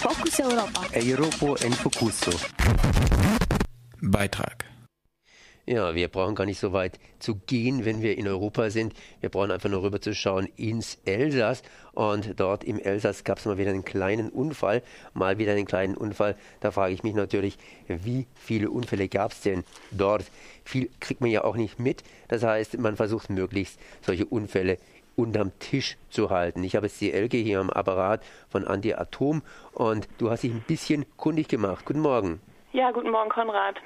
Fokus Europa. Europa en Focuso. Beitrag. Ja, wir brauchen gar nicht so weit zu gehen, wenn wir in Europa sind. Wir brauchen einfach nur rüber zu schauen ins Elsass. Und dort im Elsass gab es mal wieder einen kleinen Unfall. Mal wieder einen kleinen Unfall. Da frage ich mich natürlich, wie viele Unfälle gab es denn dort? Viel kriegt man ja auch nicht mit. Das heißt, man versucht möglichst solche Unfälle unterm Tisch zu halten. Ich habe jetzt die Elke hier am Apparat von Anti-Atom und du hast dich ein bisschen kundig gemacht. Guten Morgen. Ja, guten Morgen, Konrad.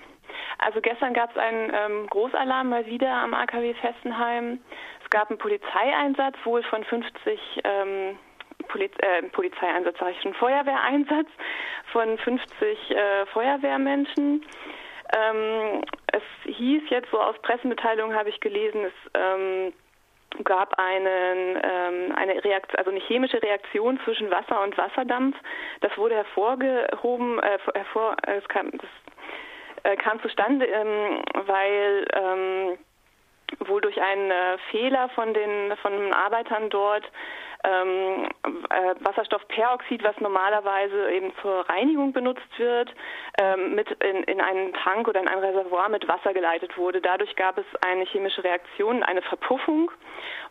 Also gestern gab es einen ähm, Großalarm mal wieder am AKW Fessenheim. Es gab einen Polizeieinsatz, wohl von 50 ähm, Poliz äh, Polizeieinsatz, sage ich schon, Feuerwehreinsatz von 50 äh, Feuerwehrmenschen. Ähm, es hieß jetzt so aus Pressemitteilungen habe ich gelesen, es ähm, gab einen, ähm, eine Reaktion, also eine chemische Reaktion zwischen Wasser und Wasserdampf. Das wurde hervorgehoben, äh, hervor, äh, es kam, das äh, kam zustande, ähm, weil ähm, wohl durch einen äh, Fehler von den von den Arbeitern dort ähm, äh, Wasserstoffperoxid, was normalerweise eben zur Reinigung benutzt wird, ähm, mit in, in einen Tank oder in ein Reservoir mit Wasser geleitet wurde. Dadurch gab es eine chemische Reaktion, eine Verpuffung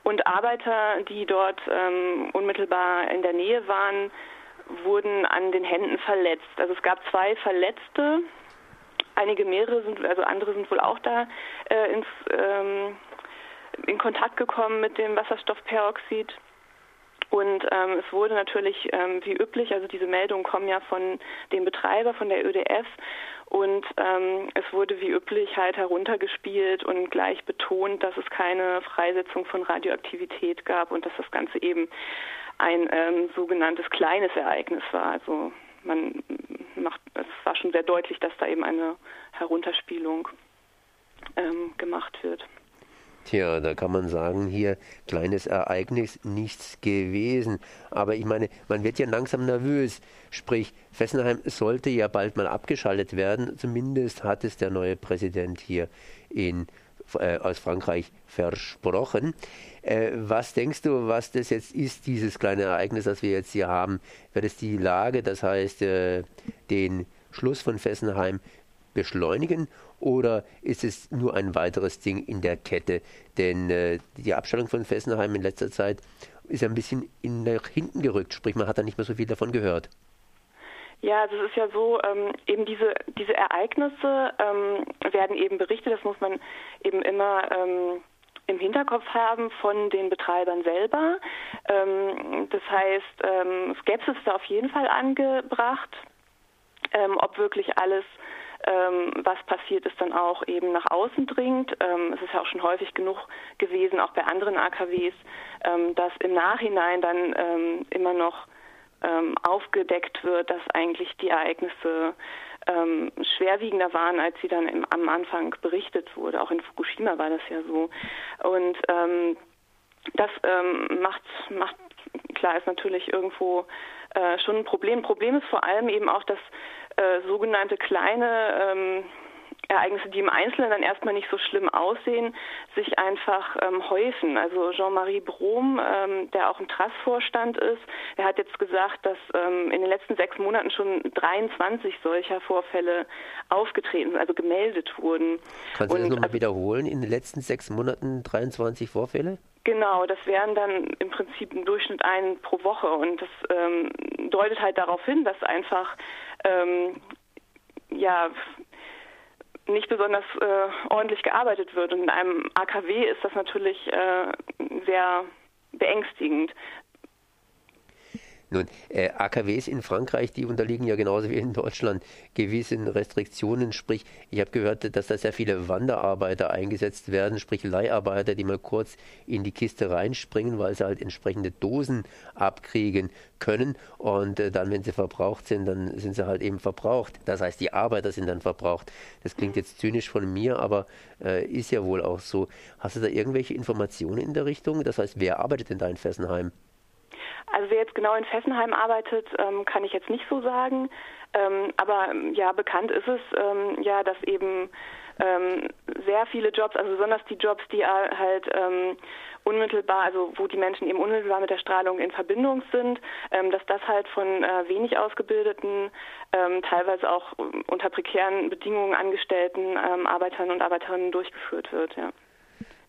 und Arbeiter, die dort ähm, unmittelbar in der Nähe waren, wurden an den Händen verletzt. Also es gab zwei Verletzte. Einige mehrere sind, also andere sind wohl auch da äh, ins, ähm, in Kontakt gekommen mit dem Wasserstoffperoxid. Und ähm, es wurde natürlich ähm, wie üblich, also diese Meldungen kommen ja von dem Betreiber, von der ÖDF. Und ähm, es wurde wie üblich halt heruntergespielt und gleich betont, dass es keine Freisetzung von Radioaktivität gab und dass das Ganze eben ein ähm, sogenanntes kleines Ereignis war. Also man macht, es war schon sehr deutlich, dass da eben eine Herunterspielung ähm, gemacht wird. Tja, da kann man sagen, hier kleines Ereignis, nichts gewesen. Aber ich meine, man wird ja langsam nervös. Sprich, Fessenheim sollte ja bald mal abgeschaltet werden. Zumindest hat es der neue Präsident hier in, äh, aus Frankreich versprochen. Äh, was denkst du, was das jetzt ist, dieses kleine Ereignis, das wir jetzt hier haben? Wird es die Lage, das heißt äh, den Schluss von Fessenheim beschleunigen oder ist es nur ein weiteres Ding in der Kette? Denn äh, die Abstellung von Fessenheim in letzter Zeit ist ein bisschen in, nach hinten gerückt, sprich man hat da nicht mehr so viel davon gehört. Ja, also es ist ja so, ähm, eben diese, diese Ereignisse ähm, werden eben berichtet, das muss man eben immer ähm, im Hinterkopf haben von den Betreibern selber. Ähm, das heißt, ähm, Skepsis ist da auf jeden Fall angebracht, ähm, ob wirklich alles ähm, was passiert ist, dann auch eben nach außen dringt. Ähm, es ist ja auch schon häufig genug gewesen, auch bei anderen AKWs, ähm, dass im Nachhinein dann ähm, immer noch ähm, aufgedeckt wird, dass eigentlich die Ereignisse ähm, schwerwiegender waren, als sie dann im, am Anfang berichtet wurde. Auch in Fukushima war das ja so. Und das macht, macht, klar, ist natürlich irgendwo äh, schon ein Problem. Problem ist vor allem eben auch, dass äh, sogenannte kleine ähm, Ereignisse, die im Einzelnen dann erstmal nicht so schlimm aussehen, sich einfach ähm, häufen. Also Jean-Marie Brom, ähm, der auch im Trass-Vorstand ist, der hat jetzt gesagt, dass ähm, in den letzten sechs Monaten schon 23 solcher Vorfälle aufgetreten sind, also gemeldet wurden. Kannst du das nochmal also, wiederholen? In den letzten sechs Monaten 23 Vorfälle? Genau, das wären dann im Prinzip im Durchschnitt einen pro Woche und das ähm, deutet halt darauf hin, dass einfach ähm, ja nicht besonders äh, ordentlich gearbeitet wird. Und in einem AKW ist das natürlich äh, sehr beängstigend. Nun, äh, AKWs in Frankreich, die unterliegen ja genauso wie in Deutschland gewissen Restriktionen. Sprich, ich habe gehört, dass da sehr viele Wanderarbeiter eingesetzt werden, sprich Leiharbeiter, die mal kurz in die Kiste reinspringen, weil sie halt entsprechende Dosen abkriegen können. Und äh, dann, wenn sie verbraucht sind, dann sind sie halt eben verbraucht. Das heißt, die Arbeiter sind dann verbraucht. Das klingt jetzt zynisch von mir, aber äh, ist ja wohl auch so. Hast du da irgendwelche Informationen in der Richtung? Das heißt, wer arbeitet denn da in Fessenheim? Also wer jetzt genau in Fessenheim arbeitet, ähm, kann ich jetzt nicht so sagen. Ähm, aber ja, bekannt ist es ähm, ja, dass eben ähm, sehr viele Jobs, also besonders die Jobs, die halt ähm, unmittelbar, also wo die Menschen eben unmittelbar mit der Strahlung in Verbindung sind, ähm, dass das halt von äh, wenig ausgebildeten, ähm, teilweise auch unter prekären Bedingungen angestellten ähm, Arbeitern und Arbeiterinnen durchgeführt wird. Ja.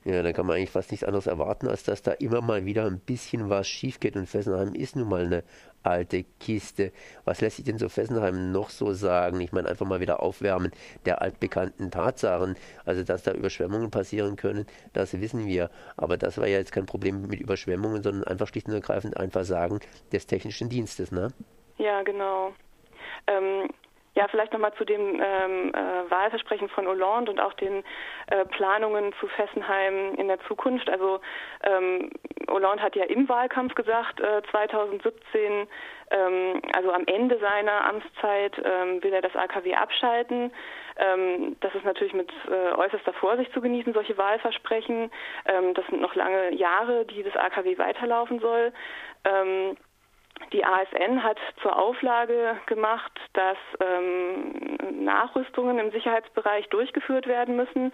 Ja, da kann man eigentlich fast nichts anderes erwarten, als dass da immer mal wieder ein bisschen was schief geht. Und Fessenheim ist nun mal eine alte Kiste. Was lässt sich denn so Fessenheim noch so sagen? Ich meine, einfach mal wieder aufwärmen der altbekannten Tatsachen. Also, dass da Überschwemmungen passieren können, das wissen wir. Aber das war ja jetzt kein Problem mit Überschwemmungen, sondern einfach schlicht und ergreifend einfach sagen des technischen Dienstes, ne? Ja, genau. Ähm, ja, vielleicht nochmal zu dem ähm, äh, Wahlversprechen von Hollande und auch den äh, Planungen zu Fessenheim in der Zukunft. Also ähm, Hollande hat ja im Wahlkampf gesagt, äh, 2017, ähm, also am Ende seiner Amtszeit, ähm, will er das AKW abschalten. Ähm, das ist natürlich mit äh, äußerster Vorsicht zu genießen, solche Wahlversprechen. Ähm, das sind noch lange Jahre, die das AKW weiterlaufen soll. Die ASN hat zur Auflage gemacht, dass ähm, Nachrüstungen im Sicherheitsbereich durchgeführt werden müssen.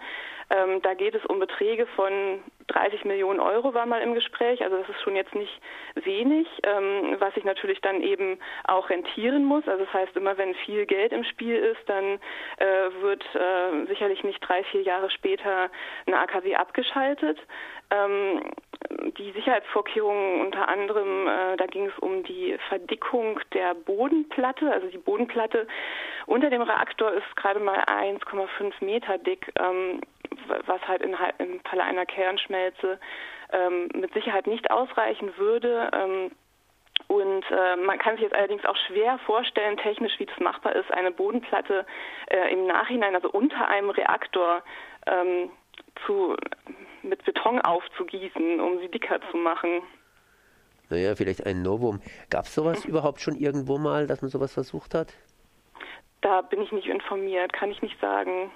Ähm, da geht es um Beträge von 30 Millionen Euro war mal im Gespräch. Also das ist schon jetzt nicht wenig, ähm, was sich natürlich dann eben auch rentieren muss. Also das heißt, immer wenn viel Geld im Spiel ist, dann äh, wird äh, sicherlich nicht drei, vier Jahre später eine AKW abgeschaltet. Ähm, die Sicherheitsvorkehrungen unter anderem, äh, da ging es um die Verdickung der Bodenplatte. Also die Bodenplatte unter dem Reaktor ist gerade mal 1,5 Meter dick, ähm, was halt in, im Falle einer Kernschmelze ähm, mit Sicherheit nicht ausreichen würde. Ähm, und äh, man kann sich jetzt allerdings auch schwer vorstellen, technisch, wie das machbar ist, eine Bodenplatte äh, im Nachhinein, also unter einem Reaktor, ähm, zu, mit Beton aufzugießen, um sie dicker zu machen. Naja, vielleicht ein Novum. Gab es sowas überhaupt schon irgendwo mal, dass man sowas versucht hat? Da bin ich nicht informiert, kann ich nicht sagen.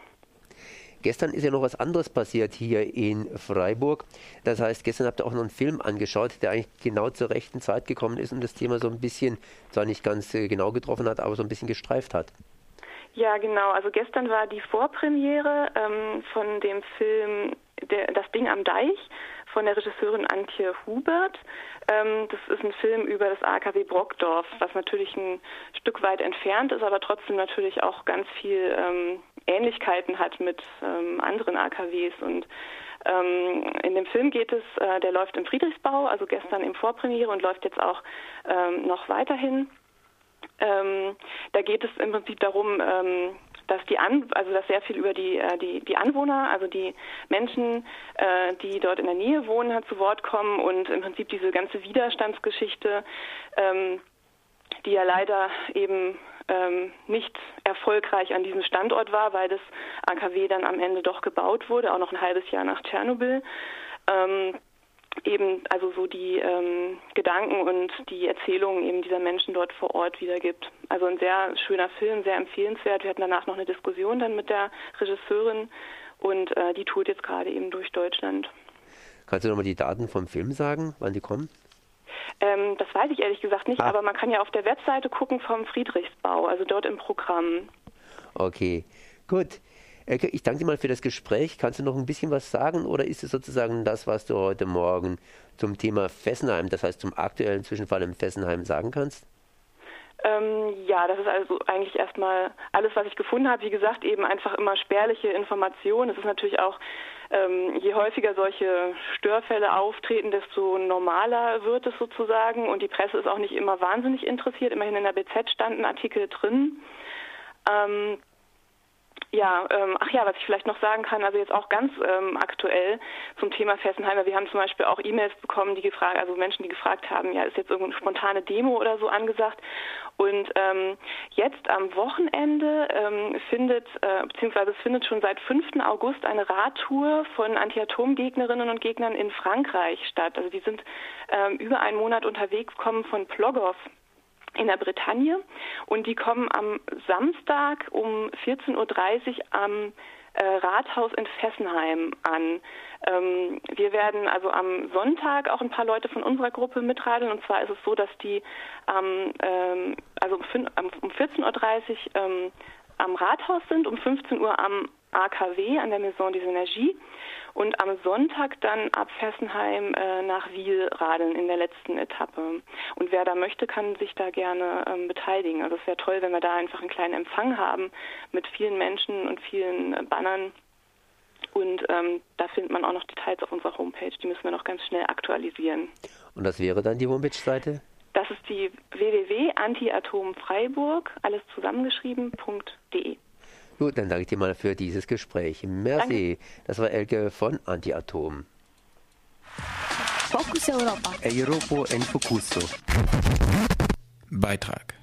Gestern ist ja noch was anderes passiert hier in Freiburg. Das heißt, gestern habt ihr auch noch einen Film angeschaut, der eigentlich genau zur rechten Zeit gekommen ist und das Thema so ein bisschen, zwar nicht ganz äh, genau getroffen hat, aber so ein bisschen gestreift hat. Ja, genau. Also gestern war die Vorpremiere ähm, von dem Film der, Das Ding am Deich von der Regisseurin Antje Hubert. Ähm, das ist ein Film über das AKW Brockdorf, was natürlich ein Stück weit entfernt ist, aber trotzdem natürlich auch ganz viel ähm, Ähnlichkeiten hat mit ähm, anderen AKWs und ähm, in dem Film geht es, äh, der läuft im Friedrichsbau, also gestern im Vorpremiere und läuft jetzt auch ähm, noch weiterhin. Ähm, da geht es im Prinzip darum, ähm, dass die An also dass sehr viel über die äh, die die Anwohner, also die Menschen, äh, die dort in der Nähe wohnen, zu Wort kommen und im Prinzip diese ganze Widerstandsgeschichte, ähm, die ja leider eben ähm, nicht erfolgreich an diesem Standort war, weil das AKW dann am Ende doch gebaut wurde, auch noch ein halbes Jahr nach Tschernobyl. Ähm, eben also so die ähm, Gedanken und die Erzählungen eben dieser Menschen dort vor Ort wiedergibt. Also ein sehr schöner Film, sehr empfehlenswert. Wir hatten danach noch eine Diskussion dann mit der Regisseurin und äh, die tourt jetzt gerade eben durch Deutschland. Kannst du nochmal die Daten vom Film sagen, wann die kommen? Ähm, das weiß ich ehrlich gesagt nicht, ah. aber man kann ja auf der Webseite gucken vom Friedrichsbau, also dort im Programm. Okay, gut. Elke, ich danke dir mal für das Gespräch. Kannst du noch ein bisschen was sagen oder ist es sozusagen das, was du heute Morgen zum Thema Fessenheim, das heißt zum aktuellen Zwischenfall im Fessenheim sagen kannst? Ähm, ja, das ist also eigentlich erstmal alles, was ich gefunden habe. Wie gesagt, eben einfach immer spärliche Informationen. Es ist natürlich auch, ähm, je häufiger solche Störfälle auftreten, desto normaler wird es sozusagen. Und die Presse ist auch nicht immer wahnsinnig interessiert. Immerhin in der BZ standen Artikel drin. Ähm, ja, ähm, ach ja, was ich vielleicht noch sagen kann, also jetzt auch ganz ähm, aktuell zum Thema Fessenheimer. Wir haben zum Beispiel auch E-Mails bekommen, die gefragt, also Menschen, die gefragt haben, ja, ist jetzt irgendeine spontane Demo oder so angesagt. Und ähm, jetzt am Wochenende ähm, findet, äh, beziehungsweise es findet schon seit 5. August eine Radtour von Anti-Atom-Gegnerinnen und Gegnern in Frankreich statt. Also die sind ähm, über einen Monat unterwegs, kommen von Plogow in der Bretagne und die kommen am Samstag um 14.30 Uhr am äh, Rathaus in Fessenheim an. Ähm, wir werden also am Sonntag auch ein paar Leute von unserer Gruppe mitradeln. Und zwar ist es so, dass die ähm, also um 14.30 Uhr ähm, am Rathaus sind, um 15 Uhr am AKW, an der Maison des Energies und am Sonntag dann ab Fessenheim äh, nach Wiel radeln in der letzten Etappe. Und wer da möchte, kann sich da gerne ähm, beteiligen. Also es wäre toll, wenn wir da einfach einen kleinen Empfang haben mit vielen Menschen und vielen äh, Bannern. Und ähm, da findet man auch noch Details auf unserer Homepage. Die müssen wir noch ganz schnell aktualisieren. Und das wäre dann die Homepage-Seite? Das ist die www.antiatomfreiburg, alles zusammengeschrieben.de. Gut, dann danke ich dir mal für dieses Gespräch. Merci. Danke. Das war Elke von Antiatom. Fokus Europa. Europa en Focuso. Beitrag